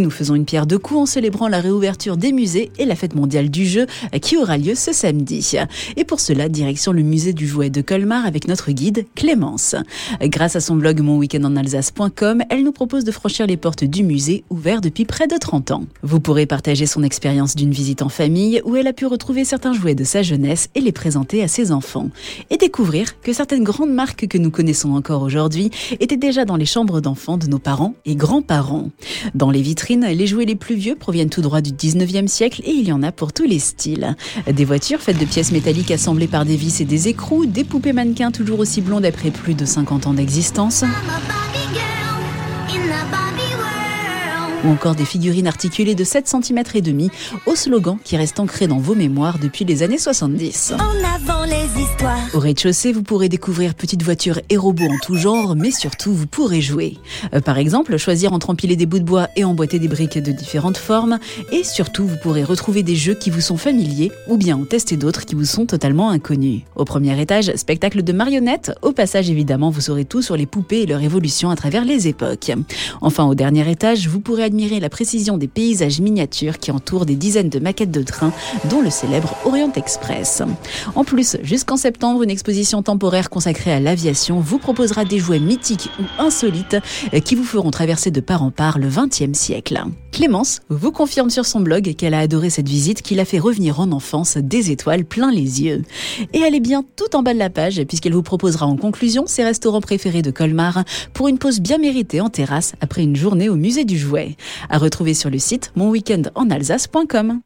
Nous faisons une pierre deux coups en célébrant la réouverture des musées et la fête mondiale du jeu qui aura lieu ce samedi. Et pour cela, direction le musée du jouet de Colmar avec notre guide Clémence. Grâce à son blog monweekendonalsace.com, elle nous propose de franchir les portes du musée ouvert depuis près de 30 ans. Vous pourrez partager son expérience d'une visite en famille où elle a pu retrouver certains jouets de sa jeunesse et les présenter à ses enfants. Et découvrir que certaines grandes marques que nous connaissons encore aujourd'hui étaient déjà dans les chambres d'enfants de nos parents et grands-parents. Dans les les jouets les plus vieux proviennent tout droit du 19e siècle et il y en a pour tous les styles. Des voitures faites de pièces métalliques assemblées par des vis et des écrous, des poupées mannequins toujours aussi blondes après plus de 50 ans d'existence. Ou encore des figurines articulées de 7 cm et demi au slogan qui reste ancré dans vos mémoires depuis les années 70. En avant les histoires. Au rez-de-chaussée, vous pourrez découvrir petites voitures et robots en tout genre, mais surtout vous pourrez jouer. Euh, par exemple, choisir entre empiler des bouts de bois et emboîter des briques de différentes formes, et surtout vous pourrez retrouver des jeux qui vous sont familiers ou bien en tester d'autres qui vous sont totalement inconnus. Au premier étage, spectacle de marionnettes. Au passage, évidemment, vous saurez tout sur les poupées et leur évolution à travers les époques. Enfin, au dernier étage, vous pourrez admirer la précision des paysages miniatures qui entourent des dizaines de maquettes de trains, dont le célèbre Orient Express. En plus, jusqu'en septembre, une exposition temporaire consacrée à l'aviation vous proposera des jouets mythiques ou insolites qui vous feront traverser de part en part le XXe siècle. Clémence vous confirme sur son blog qu'elle a adoré cette visite qui l'a fait revenir en enfance des étoiles plein les yeux. Et elle est bien tout en bas de la page puisqu'elle vous proposera en conclusion ses restaurants préférés de Colmar pour une pause bien méritée en terrasse après une journée au musée du jouet. À retrouver sur le site monweekendonalsace.com.